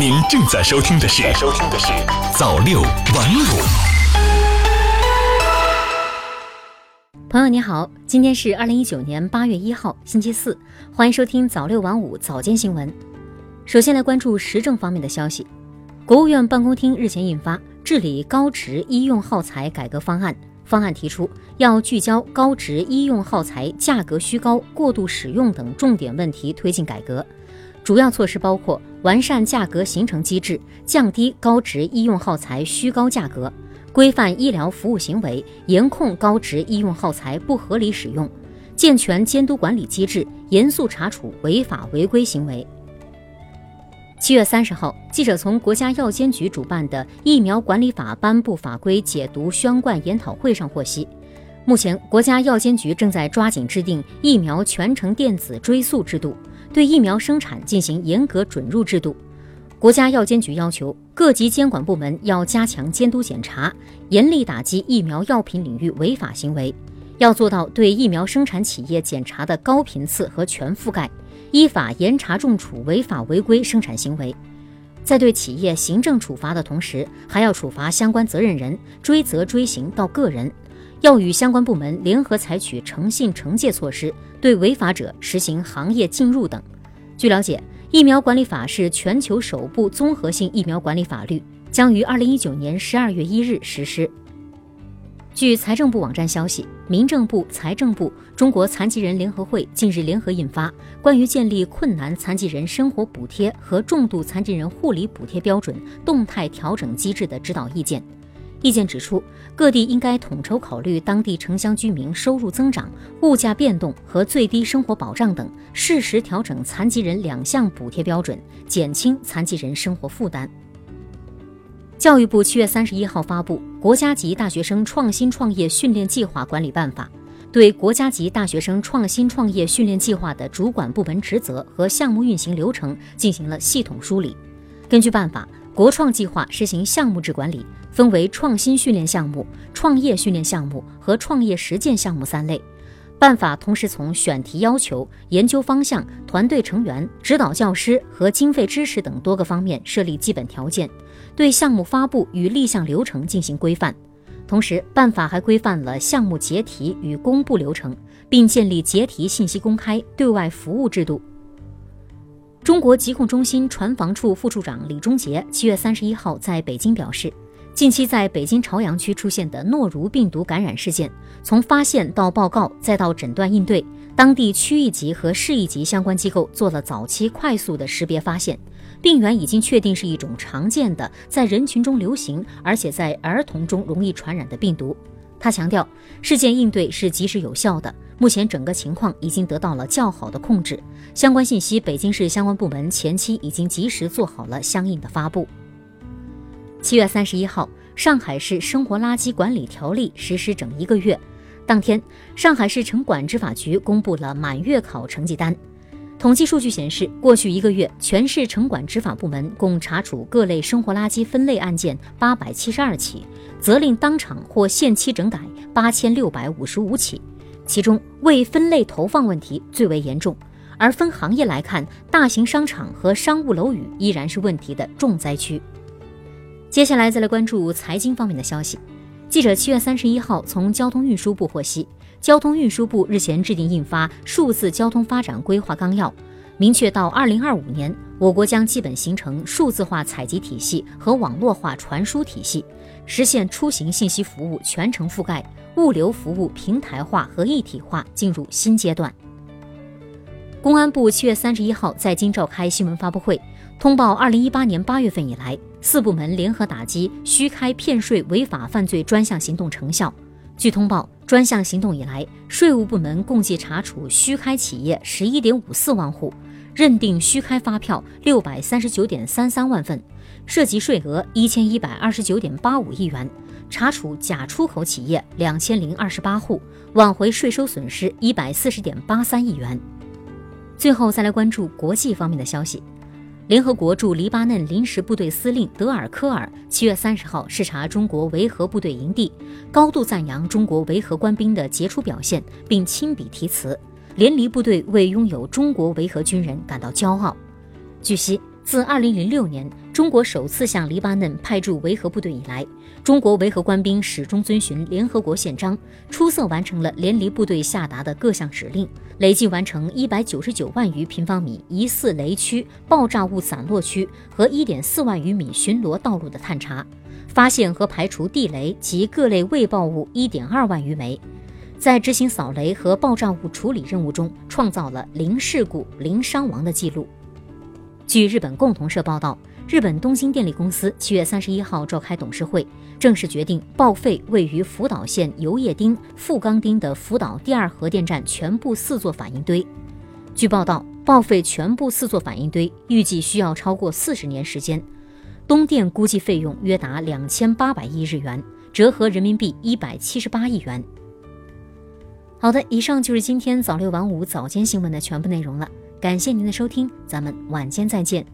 您正在收听的是《收听的是早六晚五》。朋友你好，今天是二零一九年八月一号，星期四，欢迎收听早六晚五早间新闻。首先来关注时政方面的消息，国务院办公厅日前印发《治理高值医用耗材改革方案》。方案提出，要聚焦高值医用耗材价格虚高、过度使用等重点问题推进改革。主要措施包括完善价格形成机制，降低高值医用耗材虚高价格；规范医疗服务行为，严控高值医用耗材不合理使用；健全监督管理机制，严肃查处违法违规行为。七月三十号，记者从国家药监局主办的《疫苗管理法》颁布法规解读宣贯研讨会上获悉，目前国家药监局正在抓紧制定疫苗全程电子追溯制度，对疫苗生产进行严格准入制度。国家药监局要求各级监管部门要加强监督检查，严厉打击疫苗药品领域违法行为，要做到对疫苗生产企业检查的高频次和全覆盖。依法严查重处违法违规生产行为，在对企业行政处罚的同时，还要处罚相关责任人，追责追刑到个人。要与相关部门联合采取诚信惩戒措施，对违法者实行行业禁入等。据了解，疫苗管理法是全球首部综合性疫苗管理法律，将于二零一九年十二月一日实施。据财政部网站消息，民政部、财政部、中国残疾人联合会近日联合印发《关于建立困难残疾人生活补贴和重度残疾人护理补贴标准动态调整机制的指导意见》。意见指出，各地应该统筹考虑当地城乡居民收入增长、物价变动和最低生活保障等，适时调整残疾人两项补贴标准，减轻残疾人生活负担。教育部七月三十一号发布《国家级大学生创新创业训练计划管理办法》，对国家级大学生创新创业训练计划的主管部门职责和项目运行流程进行了系统梳理。根据办法，国创计划实行项目制管理，分为创新训练项目、创业训练项目和创业实践项目三类。办法同时从选题要求、研究方向、团队成员、指导教师和经费支持等多个方面设立基本条件，对项目发布与立项流程进行规范。同时，办法还规范了项目结题与公布流程，并建立结题信息公开、对外服务制度。中国疾控中心船防处副处长李忠杰七月三十一号在北京表示。近期在北京朝阳区出现的诺如病毒感染事件，从发现到报告再到诊断应对，当地区一级和市一级相关机构做了早期快速的识别发现，病原已经确定是一种常见的在人群中流行，而且在儿童中容易传染的病毒。他强调，事件应对是及时有效的，目前整个情况已经得到了较好的控制，相关信息北京市相关部门前期已经及时做好了相应的发布。七月三十一号，上海市生活垃圾管理条例实施整一个月。当天，上海市城管执法局公布了满月考成绩单。统计数据显示，过去一个月，全市城管执法部门共查处各类生活垃圾分类案件八百七十二起，责令当场或限期整改八千六百五十五起。其中，未分类投放问题最为严重。而分行业来看，大型商场和商务楼宇依然是问题的重灾区。接下来再来关注财经方面的消息。记者七月三十一号从交通运输部获悉，交通运输部日前制定印发《数字交通发展规划纲要》，明确到二零二五年，我国将基本形成数字化采集体系和网络化传输体系，实现出行信息服务全程覆盖，物流服务平台化和一体化进入新阶段。公安部七月三十一号在京召开新闻发布会，通报二零一八年八月份以来。四部门联合打击虚开骗税违法犯罪专项行动成效。据通报，专项行动以来，税务部门共计查处虚开企业十一点五四万户，认定虚开发票六百三十九点三三万份，涉及税额一千一百二十九点八五亿元，查处假出口企业两千零二十八户，挽回税收损失一百四十点八三亿元。最后，再来关注国际方面的消息。联合国驻黎巴嫩临时部队司令德尔科尔七月三十号视察中国维和部队营地，高度赞扬中国维和官兵的杰出表现，并亲笔题词：“联黎部队为拥有中国维和军人感到骄傲。”据悉，自二零零六年中国首次向黎巴嫩派驻维和部队以来，中国维和官兵始终遵循联合国宪章，出色完成了联黎部队下达的各项指令，累计完成一百九十九万余平方米疑似雷区、爆炸物散落区和一点四万余米巡逻道路的探查，发现和排除地雷及各类未爆物一点二万余枚，在执行扫雷和爆炸物处理任务中，创造了零事故、零伤亡的记录。据日本共同社报道。日本东京电力公司七月三十一号召开董事会，正式决定报废位于福岛县油叶町富冈町的福岛第二核电站全部四座反应堆。据报道，报废全部四座反应堆预计需要超过四十年时间，东电估计费用约达两千八百亿日元，折合人民币一百七十八亿元。好的，以上就是今天早六晚五早间新闻的全部内容了，感谢您的收听，咱们晚间再见。